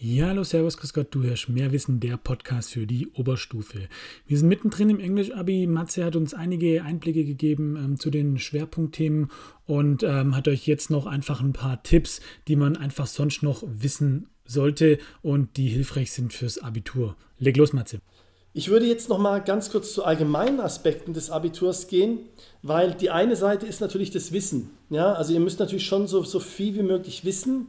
Ja, hallo, servus, grüß Gott, du hörst mehr Wissen, der Podcast für die Oberstufe. Wir sind mittendrin im Englisch-Abi. Matze hat uns einige Einblicke gegeben ähm, zu den Schwerpunktthemen und ähm, hat euch jetzt noch einfach ein paar Tipps, die man einfach sonst noch wissen sollte und die hilfreich sind fürs Abitur. Leg los, Matze. Ich würde jetzt noch mal ganz kurz zu allgemeinen Aspekten des Abiturs gehen, weil die eine Seite ist natürlich das Wissen. Ja, also ihr müsst natürlich schon so, so viel wie möglich wissen.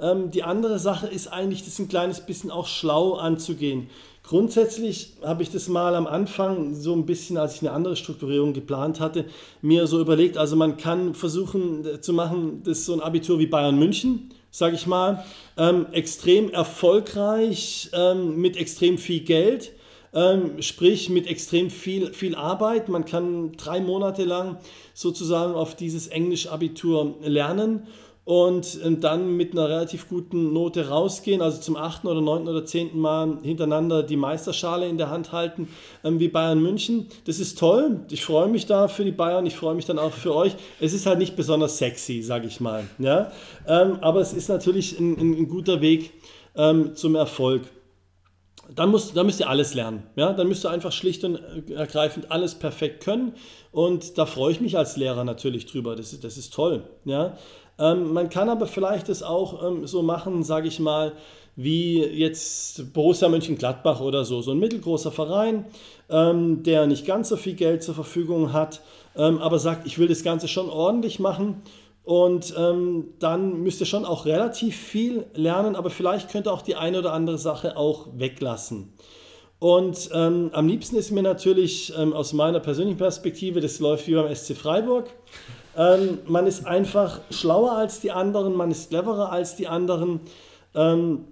Ähm, die andere Sache ist eigentlich, das ein kleines bisschen auch schlau anzugehen. Grundsätzlich habe ich das mal am Anfang so ein bisschen, als ich eine andere Strukturierung geplant hatte, mir so überlegt, also man kann versuchen äh, zu machen, das ist so ein Abitur wie Bayern München, sage ich mal, ähm, extrem erfolgreich, ähm, mit extrem viel Geld, ähm, sprich mit extrem viel, viel Arbeit. Man kann drei Monate lang sozusagen auf dieses Englisch-Abitur lernen und ähm, dann mit einer relativ guten Note rausgehen, also zum achten oder neunten oder zehnten Mal hintereinander die Meisterschale in der Hand halten, ähm, wie Bayern München. Das ist toll. Ich freue mich da für die Bayern, ich freue mich dann auch für euch. Es ist halt nicht besonders sexy, sage ich mal. Ja? Ähm, aber es ist natürlich ein, ein guter Weg zum Erfolg dann, musst, dann müsst ihr alles lernen. Ja? Dann müsst ihr einfach schlicht und ergreifend alles perfekt können. Und da freue ich mich als Lehrer natürlich drüber. Das ist, das ist toll. Ja? Ähm, man kann aber vielleicht es auch ähm, so machen, sage ich mal, wie jetzt Borussia Mönchengladbach oder so, so ein mittelgroßer Verein, ähm, der nicht ganz so viel Geld zur Verfügung hat, ähm, aber sagt, ich will das Ganze schon ordentlich machen und ähm, dann müsst ihr schon auch relativ viel lernen, aber vielleicht könnt ihr auch die eine oder andere Sache auch weglassen. Und ähm, am liebsten ist mir natürlich ähm, aus meiner persönlichen Perspektive, das läuft wie beim SC Freiburg. Ähm, man ist einfach schlauer als die anderen, man ist cleverer als die anderen. Ähm,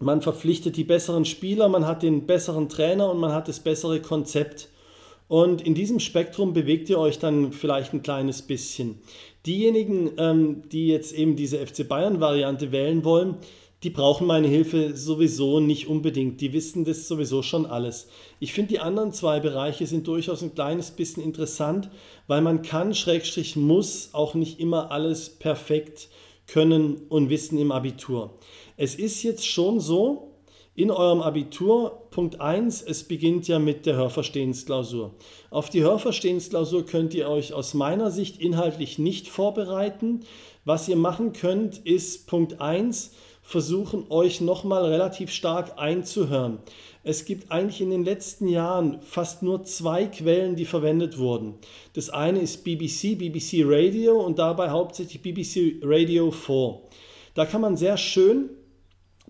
man verpflichtet die besseren Spieler, man hat den besseren Trainer und man hat das bessere Konzept. Und in diesem Spektrum bewegt ihr euch dann vielleicht ein kleines bisschen. Diejenigen, ähm, die jetzt eben diese FC Bayern-Variante wählen wollen, die brauchen meine Hilfe sowieso nicht unbedingt. Die wissen das sowieso schon alles. Ich finde, die anderen zwei Bereiche sind durchaus ein kleines bisschen interessant, weil man kann, Schrägstrich muss, auch nicht immer alles perfekt können und wissen im Abitur. Es ist jetzt schon so, in eurem Abitur, Punkt 1, es beginnt ja mit der Hörverstehensklausur. Auf die Hörverstehensklausur könnt ihr euch aus meiner Sicht inhaltlich nicht vorbereiten. Was ihr machen könnt, ist Punkt 1, versuchen euch nochmal relativ stark einzuhören. Es gibt eigentlich in den letzten Jahren fast nur zwei Quellen, die verwendet wurden. Das eine ist BBC, BBC Radio und dabei hauptsächlich BBC Radio 4. Da kann man sehr schön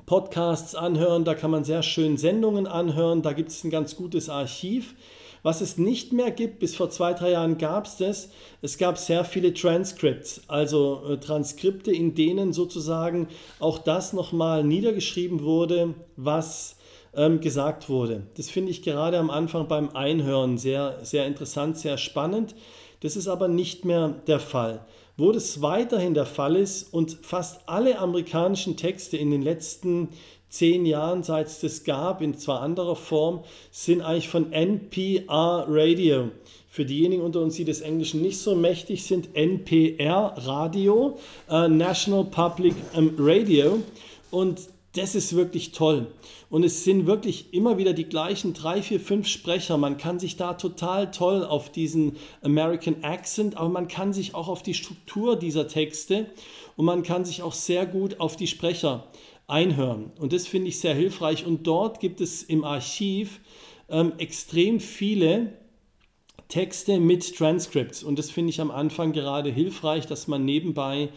Podcasts anhören, da kann man sehr schön Sendungen anhören, da gibt es ein ganz gutes Archiv. Was es nicht mehr gibt, bis vor zwei, drei Jahren gab es das, es gab sehr viele Transcripts, also äh, Transkripte, in denen sozusagen auch das nochmal niedergeschrieben wurde, was ähm, gesagt wurde. Das finde ich gerade am Anfang beim Einhören sehr, sehr interessant, sehr spannend. Das ist aber nicht mehr der Fall. Wo das weiterhin der Fall ist und fast alle amerikanischen Texte in den letzten zehn Jahren, seit es das gab, in zwar anderer Form, sind eigentlich von NPR Radio. Für diejenigen unter uns, die des Englischen nicht so mächtig sind, NPR Radio, äh, National Public ähm, Radio. Und das ist wirklich toll. Und es sind wirklich immer wieder die gleichen drei, vier, fünf Sprecher. Man kann sich da total toll auf diesen American Accent, aber man kann sich auch auf die Struktur dieser Texte und man kann sich auch sehr gut auf die Sprecher einhören. Und das finde ich sehr hilfreich. Und dort gibt es im Archiv ähm, extrem viele Texte mit Transcripts. Und das finde ich am Anfang gerade hilfreich, dass man nebenbei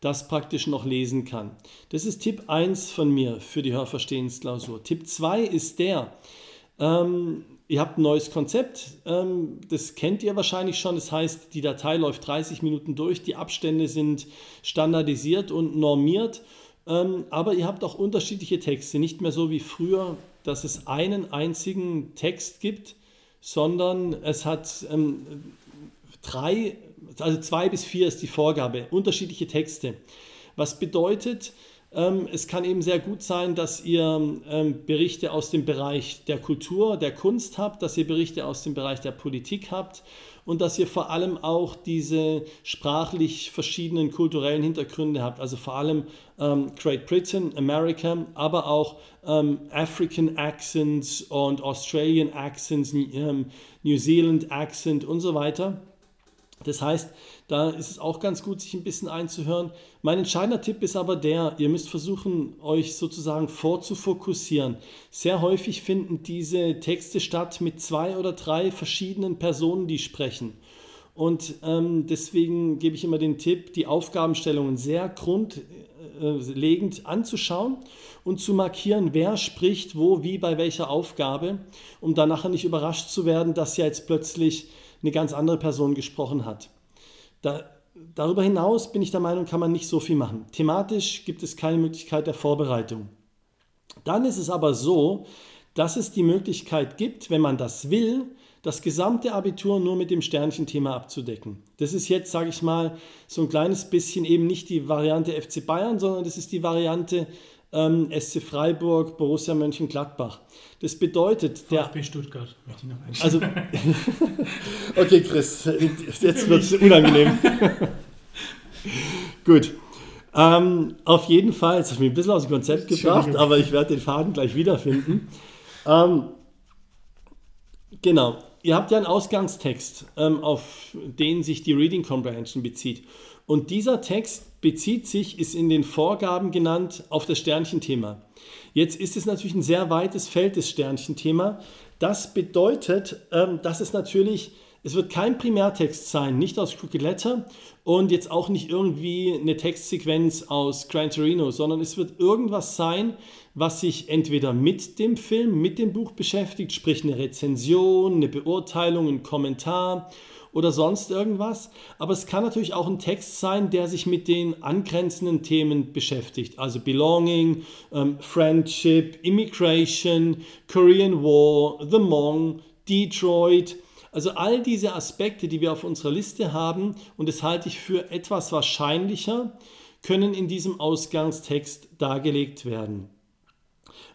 das praktisch noch lesen kann. Das ist Tipp 1 von mir für die Hörverstehensklausur. Tipp 2 ist der, ähm, ihr habt ein neues Konzept, ähm, das kennt ihr wahrscheinlich schon, das heißt, die Datei läuft 30 Minuten durch, die Abstände sind standardisiert und normiert, ähm, aber ihr habt auch unterschiedliche Texte, nicht mehr so wie früher, dass es einen einzigen Text gibt, sondern es hat ähm, drei also zwei bis vier ist die Vorgabe, unterschiedliche Texte. Was bedeutet, ähm, es kann eben sehr gut sein, dass ihr ähm, Berichte aus dem Bereich der Kultur, der Kunst habt, dass ihr Berichte aus dem Bereich der Politik habt und dass ihr vor allem auch diese sprachlich verschiedenen kulturellen Hintergründe habt. Also vor allem ähm, Great Britain, America, aber auch African Accents und Australian Accents, New Zealand Accent und so weiter. Das heißt, da ist es auch ganz gut, sich ein bisschen einzuhören. Mein entscheidender Tipp ist aber der, ihr müsst versuchen, euch sozusagen vorzufokussieren. Sehr häufig finden diese Texte statt mit zwei oder drei verschiedenen Personen, die sprechen. Und ähm, deswegen gebe ich immer den Tipp, die Aufgabenstellungen sehr grundlegend anzuschauen und zu markieren, wer spricht wo, wie, bei welcher Aufgabe, um dann nachher nicht überrascht zu werden, dass ja jetzt plötzlich eine ganz andere Person gesprochen hat. Da, darüber hinaus bin ich der Meinung, kann man nicht so viel machen. Thematisch gibt es keine Möglichkeit der Vorbereitung. Dann ist es aber so, dass es die Möglichkeit gibt, wenn man das will, das gesamte Abitur nur mit dem Sternchenthema abzudecken. Das ist jetzt, sage ich mal, so ein kleines bisschen eben nicht die Variante FC Bayern, sondern das ist die Variante ähm, SC Freiburg, Borussia Mönchengladbach. Das bedeutet, VfB der. Stuttgart, möchte ich noch Also, okay, Chris, jetzt wird es unangenehm. Gut. Ähm, auf jeden Fall, jetzt habe ich mich ein bisschen aus dem Konzept gebracht, aber ich werde den Faden gleich wiederfinden. Ähm, genau, ihr habt ja einen Ausgangstext, ähm, auf den sich die Reading Comprehension bezieht. Und dieser Text bezieht sich, ist in den Vorgaben genannt, auf das Sternchenthema. Jetzt ist es natürlich ein sehr weites Feld, das Sternchenthema. Das bedeutet, ähm, dass es natürlich, es wird kein Primärtext sein, nicht aus Crooked Letter und jetzt auch nicht irgendwie eine Textsequenz aus Gran Torino, sondern es wird irgendwas sein, was sich entweder mit dem Film, mit dem Buch beschäftigt, sprich eine Rezension, eine Beurteilung, ein Kommentar oder sonst irgendwas. Aber es kann natürlich auch ein Text sein, der sich mit den angrenzenden Themen beschäftigt. Also Belonging, ähm, Friendship, Immigration, Korean War, The Hmong, Detroit. Also all diese Aspekte, die wir auf unserer Liste haben, und das halte ich für etwas wahrscheinlicher, können in diesem Ausgangstext dargelegt werden.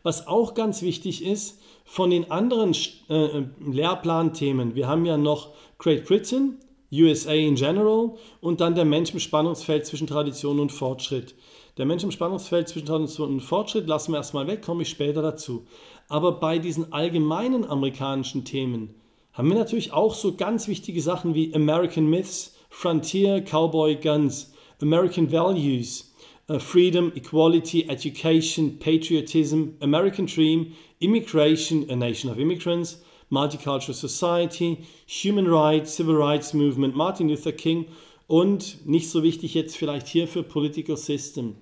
Was auch ganz wichtig ist, von den anderen äh, Lehrplanthemen, wir haben ja noch Great Britain, USA in general und dann der Mensch im Spannungsfeld zwischen Tradition und Fortschritt. Der Mensch im Spannungsfeld zwischen Tradition und Fortschritt lassen wir erstmal weg, komme ich später dazu. Aber bei diesen allgemeinen amerikanischen Themen haben wir natürlich auch so ganz wichtige Sachen wie American Myths, Frontier, Cowboy Guns, American Values, uh, Freedom, Equality, Education, Patriotism, American Dream, Immigration, A Nation of Immigrants, Multicultural Society, Human Rights, Civil Rights Movement, Martin Luther King und nicht so wichtig jetzt vielleicht hier für Political System.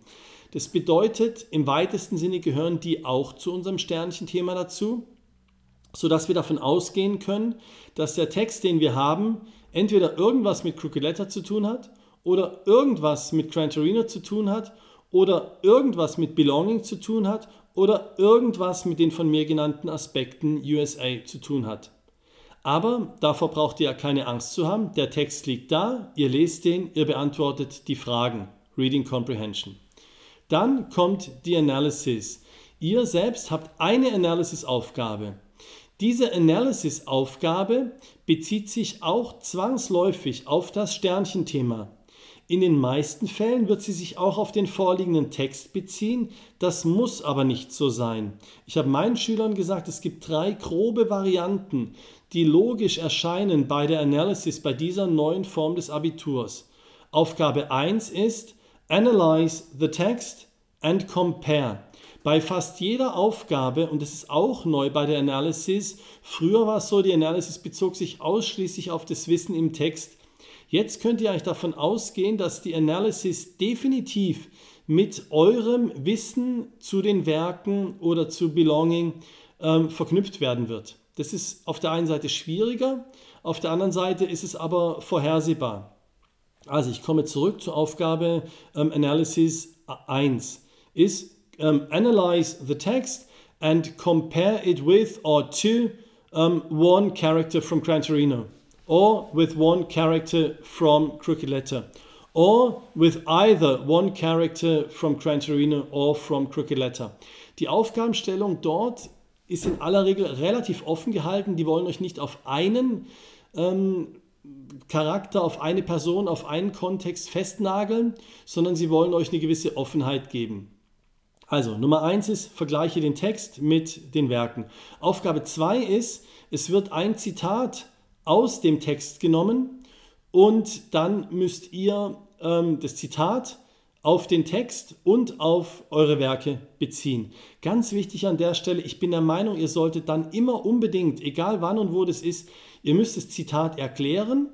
Das bedeutet, im weitesten Sinne gehören die auch zu unserem Sternchenthema dazu, sodass wir davon ausgehen können, dass der Text, den wir haben, entweder irgendwas mit Crooked Letter zu tun hat oder irgendwas mit Gran Torino zu tun hat oder irgendwas mit Belonging zu tun hat oder irgendwas mit den von mir genannten Aspekten USA zu tun hat. Aber davor braucht ihr ja keine Angst zu haben. Der Text liegt da, ihr lest den, ihr beantwortet die Fragen. Reading Comprehension. Dann kommt die Analysis. Ihr selbst habt eine Analysis-Aufgabe. Diese Analysis-Aufgabe bezieht sich auch zwangsläufig auf das Sternchenthema. In den meisten Fällen wird sie sich auch auf den vorliegenden Text beziehen, das muss aber nicht so sein. Ich habe meinen Schülern gesagt, es gibt drei grobe Varianten, die logisch erscheinen bei der Analysis bei dieser neuen Form des Abiturs. Aufgabe 1 ist Analyze the text and compare. Bei fast jeder Aufgabe, und das ist auch neu bei der Analysis, früher war es so, die Analysis bezog sich ausschließlich auf das Wissen im Text, Jetzt könnt ihr euch davon ausgehen, dass die Analysis definitiv mit eurem Wissen zu den Werken oder zu Belonging ähm, verknüpft werden wird. Das ist auf der einen Seite schwieriger, auf der anderen Seite ist es aber vorhersehbar. Also ich komme zurück zur Aufgabe ähm, Analysis 1. Ist ähm, Analyze the text and compare it with or to um, one character from Gran Torino or with one character from Crooked Letter, or with either one character from Gran Torino or from Crooked Letter. Die Aufgabenstellung dort ist in aller Regel relativ offen gehalten. Die wollen euch nicht auf einen ähm, Charakter auf eine Person, auf einen Kontext festnageln, sondern sie wollen euch eine gewisse Offenheit geben. Also Nummer eins ist, vergleiche den Text mit den Werken. Aufgabe zwei ist, es wird ein Zitat aus dem Text genommen und dann müsst ihr ähm, das Zitat auf den Text und auf eure Werke beziehen. Ganz wichtig an der Stelle, ich bin der Meinung, ihr solltet dann immer unbedingt, egal wann und wo das ist, ihr müsst das Zitat erklären,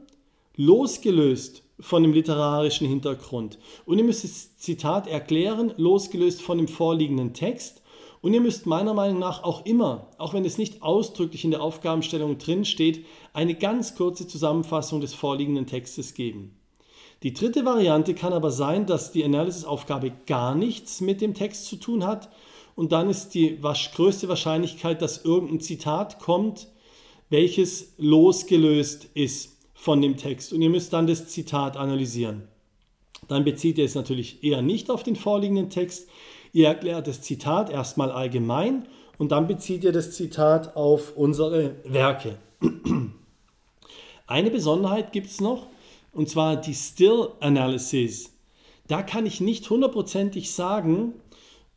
losgelöst von dem literarischen Hintergrund. Und ihr müsst das Zitat erklären, losgelöst von dem vorliegenden Text. Und ihr müsst meiner Meinung nach auch immer, auch wenn es nicht ausdrücklich in der Aufgabenstellung drin steht, eine ganz kurze Zusammenfassung des vorliegenden Textes geben. Die dritte Variante kann aber sein, dass die Analysis-Aufgabe gar nichts mit dem Text zu tun hat und dann ist die größte Wahrscheinlichkeit, dass irgendein Zitat kommt, welches losgelöst ist von dem Text und ihr müsst dann das Zitat analysieren. Dann bezieht ihr es natürlich eher nicht auf den vorliegenden Text. Ihr erklärt das Zitat erstmal allgemein und dann bezieht ihr das Zitat auf unsere Werke. Eine Besonderheit gibt es noch, und zwar die Still Analysis. Da kann ich nicht hundertprozentig sagen,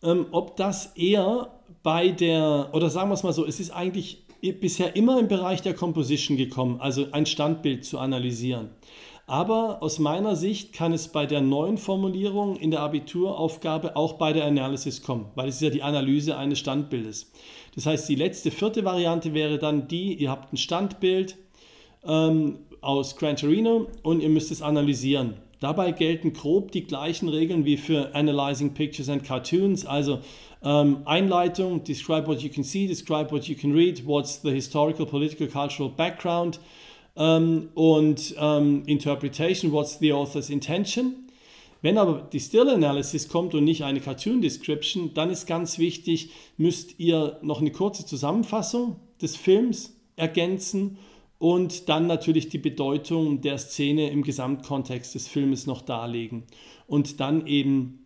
ähm, ob das eher bei der, oder sagen wir es mal so, es ist eigentlich bisher immer im Bereich der Composition gekommen, also ein Standbild zu analysieren. Aber aus meiner Sicht kann es bei der neuen Formulierung in der Abituraufgabe auch bei der Analysis kommen, weil es ist ja die Analyse eines Standbildes. Das heißt, die letzte vierte Variante wäre dann die, ihr habt ein Standbild, ähm, aus Gran Torino und ihr müsst es analysieren. Dabei gelten grob die gleichen Regeln wie für Analyzing Pictures and Cartoons, also ähm, Einleitung, describe what you can see, describe what you can read, what's the historical, political, cultural background ähm, und ähm, Interpretation, what's the author's intention. Wenn aber die Still Analysis kommt und nicht eine Cartoon Description, dann ist ganz wichtig, müsst ihr noch eine kurze Zusammenfassung des Films ergänzen und dann natürlich die Bedeutung der Szene im Gesamtkontext des Filmes noch darlegen und dann eben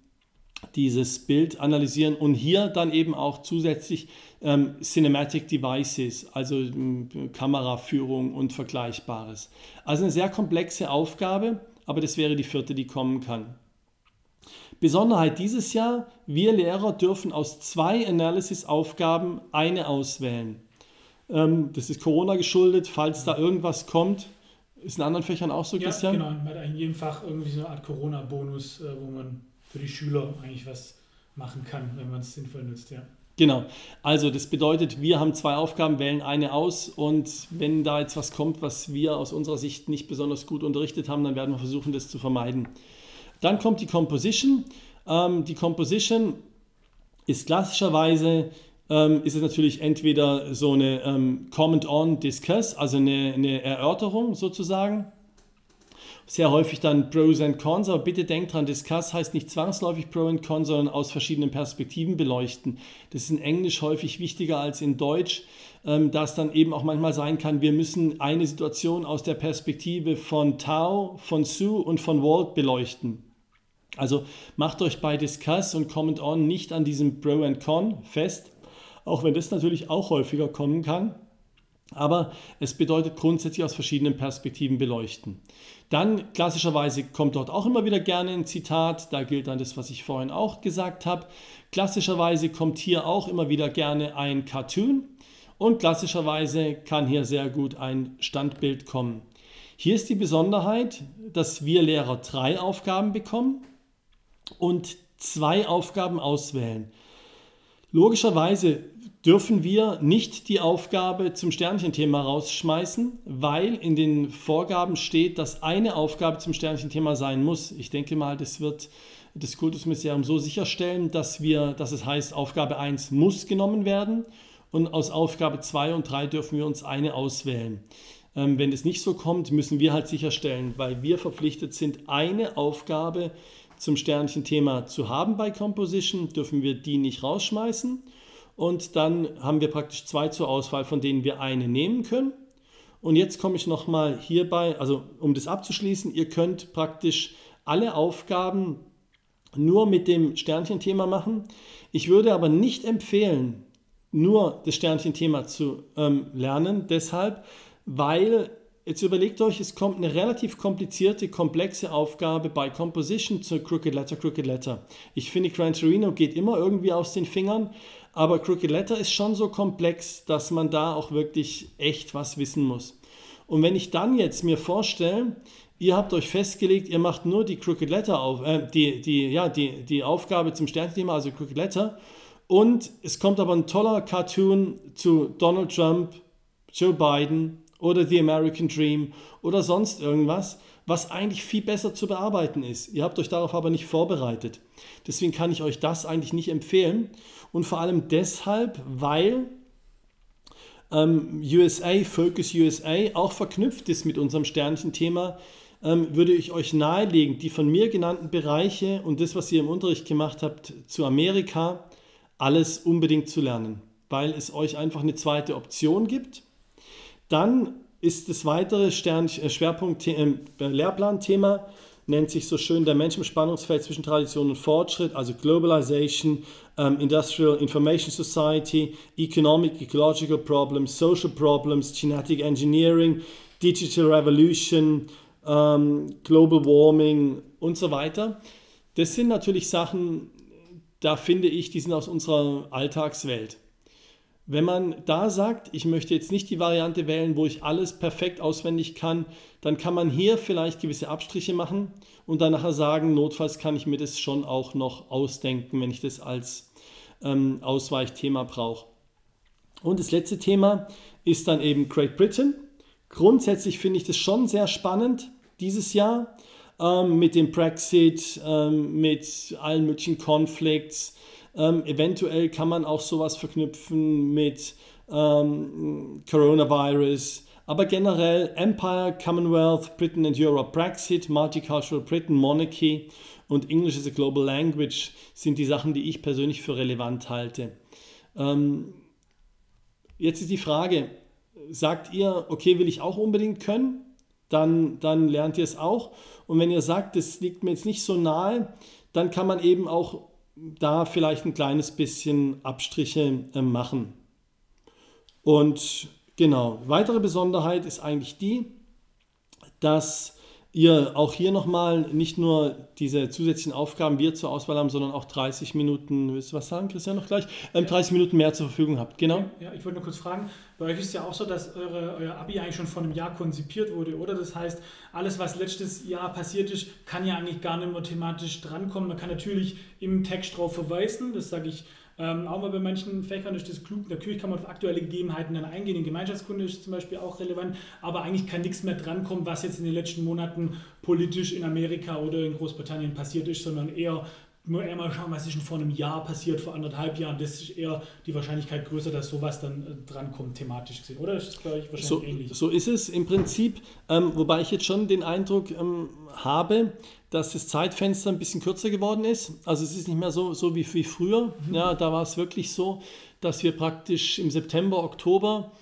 dieses Bild analysieren und hier dann eben auch zusätzlich ähm, Cinematic Devices, also ähm, Kameraführung und Vergleichbares. Also eine sehr komplexe Aufgabe, aber das wäre die vierte, die kommen kann. Besonderheit dieses Jahr, wir Lehrer dürfen aus zwei Analysis-Aufgaben eine auswählen. Ähm, das ist Corona geschuldet, falls da irgendwas kommt. Ist in anderen Fächern auch so, ja, Christian? genau. Man hat in jedem Fach irgendwie so eine Art Corona-Bonus, äh, wo man für die Schüler eigentlich was machen kann, wenn man es sinnvoll nutzt, ja. Genau. Also das bedeutet, wir haben zwei Aufgaben, wählen eine aus und wenn da jetzt was kommt, was wir aus unserer Sicht nicht besonders gut unterrichtet haben, dann werden wir versuchen, das zu vermeiden. Dann kommt die Composition. Ähm, die Composition ist klassischerweise ähm, ist es natürlich entweder so eine ähm, Comment-on, Discuss, also eine, eine Erörterung sozusagen. Sehr häufig dann Pros and Cons, aber bitte denkt dran, Discuss heißt nicht zwangsläufig Pro und Con, sondern aus verschiedenen Perspektiven beleuchten. Das ist in Englisch häufig wichtiger als in Deutsch, ähm, da es dann eben auch manchmal sein kann, wir müssen eine Situation aus der Perspektive von Tao, von Sue und von Walt beleuchten. Also macht euch bei Discuss und Comment On nicht an diesem Pro and Con fest, auch wenn das natürlich auch häufiger kommen kann. Aber es bedeutet grundsätzlich aus verschiedenen Perspektiven beleuchten. Dann klassischerweise kommt dort auch immer wieder gerne ein Zitat, da gilt dann das, was ich vorhin auch gesagt habe. Klassischerweise kommt hier auch immer wieder gerne ein Cartoon und klassischerweise kann hier sehr gut ein Standbild kommen. Hier ist die Besonderheit, dass wir Lehrer drei Aufgaben bekommen und zwei Aufgaben auswählen. Logischerweise dürfen wir nicht die Aufgabe zum Sternchenthema rausschmeißen, weil in den Vorgaben steht, dass eine Aufgabe zum Sternchenthema sein muss. Ich denke mal, das wird das Kultusministerium so sicherstellen, dass wir, dass es heißt, Aufgabe 1 muss genommen werden und aus Aufgabe 2 und 3 dürfen wir uns eine auswählen. Ähm, wenn das nicht so kommt, müssen wir halt sicherstellen, weil wir verpflichtet sind, eine Aufgabe zum Sternchenthema zu haben bei Composition, dürfen wir die nicht rausschmeißen. Und dann haben wir praktisch zwei zur Auswahl, von denen wir eine nehmen können. Und jetzt komme ich nochmal hierbei, also um das abzuschließen, ihr könnt praktisch alle Aufgaben nur mit dem Sternchenthema machen. Ich würde aber nicht empfehlen, nur das Sternchenthema zu ähm, lernen, deshalb, weil jetzt überlegt euch, es kommt eine relativ komplizierte, komplexe Aufgabe bei Composition zu Crooked Letter, Crooked Letter. Ich finde, Gran Torino geht immer irgendwie aus den Fingern, aber Crooked Letter ist schon so komplex, dass man da auch wirklich echt was wissen muss. Und wenn ich dann jetzt mir vorstelle, ihr habt euch festgelegt, ihr macht nur die Crooked Letter auf, äh, die, die, ja, die, die Aufgabe zum Sternthema, also Crooked Letter, und es kommt aber ein toller Cartoon zu Donald Trump, Joe Biden oder The American Dream oder sonst irgendwas, was eigentlich viel besser zu bearbeiten ist. Ihr habt euch darauf aber nicht vorbereitet. Deswegen kann ich euch das eigentlich nicht empfehlen. Und vor allem deshalb, weil ähm, USA, Focus USA, auch verknüpft ist mit unserem Sternchenthema, ähm, würde ich euch nahelegen, die von mir genannten Bereiche und das, was ihr im Unterricht gemacht habt zu Amerika, alles unbedingt zu lernen, weil es euch einfach eine zweite Option gibt. Dann ist das weitere Stern äh, Schwerpunkt äh, Lehrplanthema nennt sich so schön der Mensch im Spannungsfeld zwischen Tradition und Fortschritt, also Globalization, um, Industrial Information Society, Economic, Ecological Problems, Social Problems, Genetic Engineering, Digital Revolution, um, Global Warming und so weiter. Das sind natürlich Sachen, da finde ich, die sind aus unserer Alltagswelt. Wenn man da sagt, ich möchte jetzt nicht die Variante wählen, wo ich alles perfekt auswendig kann, dann kann man hier vielleicht gewisse Abstriche machen und dann nachher sagen, notfalls kann ich mir das schon auch noch ausdenken, wenn ich das als ähm, Ausweichthema brauche. Und das letzte Thema ist dann eben Great Britain. Grundsätzlich finde ich das schon sehr spannend dieses Jahr ähm, mit dem Brexit, ähm, mit allen möglichen Konflikten ähm, eventuell kann man auch sowas verknüpfen mit ähm, Coronavirus, aber generell Empire, Commonwealth, Britain and Europe, Brexit, Multicultural Britain, Monarchy und English as a Global Language sind die Sachen, die ich persönlich für relevant halte. Ähm, jetzt ist die Frage, sagt ihr, okay, will ich auch unbedingt können? Dann, dann lernt ihr es auch. Und wenn ihr sagt, das liegt mir jetzt nicht so nahe, dann kann man eben auch da vielleicht ein kleines bisschen Abstriche äh, machen. Und genau, weitere Besonderheit ist eigentlich die, dass ihr auch hier nochmal nicht nur diese zusätzlichen Aufgaben wir zur Auswahl haben, sondern auch 30 Minuten, willst du was sagen, Christian, noch gleich? Ähm, 30 Minuten mehr zur Verfügung habt, genau. Ja, ich wollte nur kurz fragen, bei euch ist ja auch so, dass eure, euer Abi eigentlich schon vor einem Jahr konzipiert wurde, oder? Das heißt, alles, was letztes Jahr passiert ist, kann ja eigentlich gar nicht mehr thematisch drankommen. Man kann natürlich im Text drauf verweisen, das sage ich ähm, auch mal bei manchen Fächern ist das klug. Natürlich kann man auf aktuelle Gegebenheiten dann eingehen. In Gemeinschaftskunde ist zum Beispiel auch relevant. Aber eigentlich kann nichts mehr drankommen, was jetzt in den letzten Monaten politisch in Amerika oder in Großbritannien passiert ist, sondern eher nur eher mal schauen, was ist schon vor einem Jahr passiert, vor anderthalb Jahren. Das ist eher die Wahrscheinlichkeit größer, dass sowas dann äh, drankommt, thematisch gesehen. Oder ist das bei euch wahrscheinlich so, ähnlich? So ist es im Prinzip, ähm, wobei ich jetzt schon den Eindruck ähm, habe, dass das Zeitfenster ein bisschen kürzer geworden ist. Also es ist nicht mehr so, so wie, wie früher. Mhm. Ja, da war es wirklich so, dass wir praktisch im September, Oktober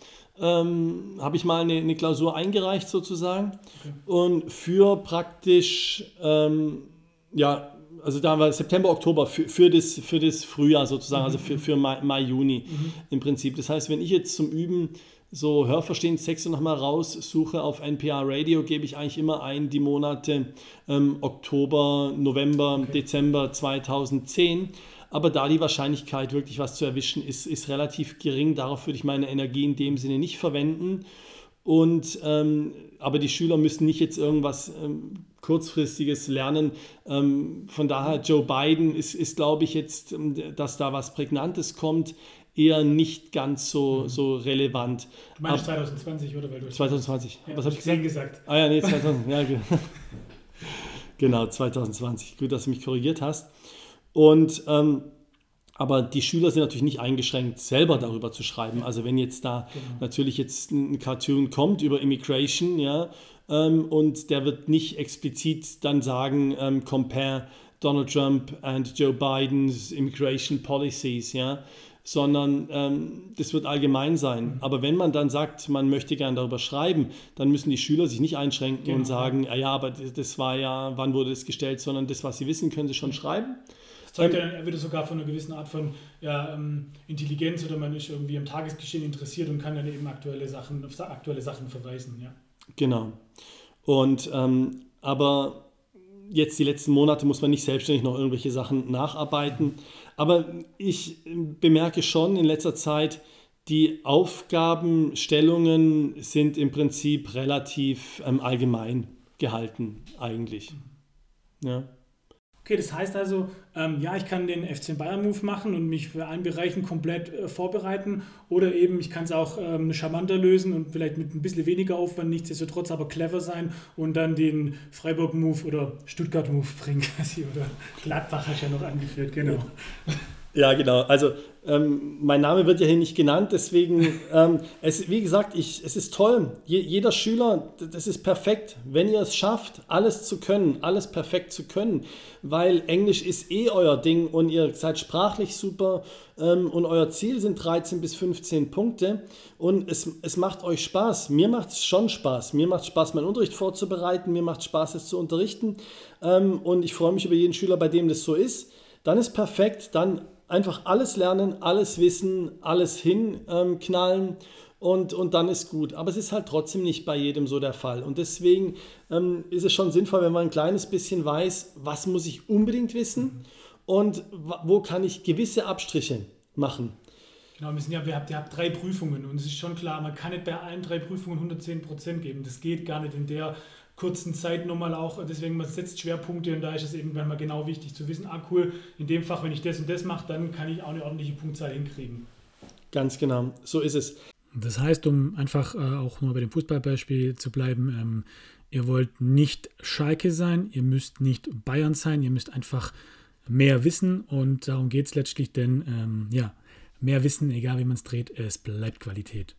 ähm, habe ich mal eine, eine, Klausur eingereicht sozusagen okay. und für praktisch ähm, ja also da war September, Oktober für, für, das, für das Frühjahr sozusagen, also für, für Mai, Mai Juni mhm. im Prinzip. Das heißt, wenn ich jetzt zum Üben so Hörverstehenstexte nochmal raussuche auf NPR Radio, gebe ich eigentlich immer ein die Monate ähm, Oktober, November, okay. Dezember 2010. Aber da die Wahrscheinlichkeit, wirklich was zu erwischen, ist, ist relativ gering. Darauf würde ich meine Energie in dem Sinne nicht verwenden. Und, ähm, aber die Schüler müssen nicht jetzt irgendwas ähm, kurzfristiges Lernen. Ähm, von daher, Joe Biden ist, ist glaube ich, jetzt, ähm, dass da was Prägnantes kommt, eher nicht ganz so, mhm. so relevant. Du meinst Ab, 2020, oder? Weil du 2020. Ja, was habe ich gesagt? gesagt? Ah ja, nee, 2020. ja, genau, 2020. Gut, dass du mich korrigiert hast. Und ähm, aber die Schüler sind natürlich nicht eingeschränkt, selber darüber zu schreiben. Also wenn jetzt da genau. natürlich jetzt ein Cartoon kommt über Immigration, ja, ähm, und der wird nicht explizit dann sagen, ähm, compare Donald Trump and Joe Biden's Immigration Policies, ja, sondern ähm, das wird allgemein sein. Mhm. Aber wenn man dann sagt, man möchte gerne darüber schreiben, dann müssen die Schüler sich nicht einschränken genau. und sagen, ja, ja, aber das war ja, wann wurde das gestellt, sondern das, was sie wissen, können sie schon schreiben. Zeugt ja er wird sogar von einer gewissen Art von ja, ähm, Intelligenz oder man ist irgendwie am Tagesgeschehen interessiert und kann dann eben aktuelle Sachen, auf aktuelle Sachen verweisen, ja. Genau. Und ähm, aber jetzt die letzten Monate muss man nicht selbstständig noch irgendwelche Sachen nacharbeiten. Aber ich bemerke schon in letzter Zeit, die Aufgabenstellungen sind im Prinzip relativ ähm, allgemein gehalten eigentlich. Ja. Okay, das heißt also, ähm, ja, ich kann den FC Bayern Move machen und mich für einen Bereichen komplett äh, vorbereiten oder eben ich kann es auch ähm, charmanter lösen und vielleicht mit ein bisschen weniger Aufwand, nichtsdestotrotz aber clever sein und dann den Freiburg Move oder Stuttgart Move bringen quasi oder Gladbach hast ja noch angeführt, genau. Ja, genau. Also ähm, mein Name wird ja hier nicht genannt, deswegen, ähm, es, wie gesagt, ich, es ist toll. Je, jeder Schüler, das ist perfekt, wenn ihr es schafft, alles zu können, alles perfekt zu können, weil Englisch ist eh euer Ding und ihr seid sprachlich super ähm, und euer Ziel sind 13 bis 15 Punkte und es, es macht euch Spaß. Mir macht es schon Spaß. Mir macht Spaß, meinen Unterricht vorzubereiten, mir macht Spaß, es zu unterrichten ähm, und ich freue mich über jeden Schüler, bei dem das so ist. Dann ist perfekt, dann einfach alles lernen, alles wissen, alles hinknallen ähm, und, und dann ist gut. Aber es ist halt trotzdem nicht bei jedem so der Fall. Und deswegen ähm, ist es schon sinnvoll, wenn man ein kleines bisschen weiß, was muss ich unbedingt wissen und wo kann ich gewisse Abstriche machen. Genau, wir sind ja, wir habt, ihr habt drei Prüfungen und es ist schon klar, man kann nicht bei allen drei Prüfungen 110 Prozent geben. Das geht gar nicht in der kurzen Zeit nochmal auch, deswegen man setzt Schwerpunkte und da ist es irgendwann mal genau wichtig zu wissen, ah cool, in dem Fach, wenn ich das und das mache, dann kann ich auch eine ordentliche Punktzahl hinkriegen. Ganz genau, so ist es. Das heißt, um einfach äh, auch nur bei dem Fußballbeispiel zu bleiben, ähm, ihr wollt nicht Schalke sein, ihr müsst nicht Bayern sein, ihr müsst einfach mehr wissen und darum geht es letztlich, denn ähm, ja, mehr Wissen, egal wie man es dreht, es bleibt Qualität.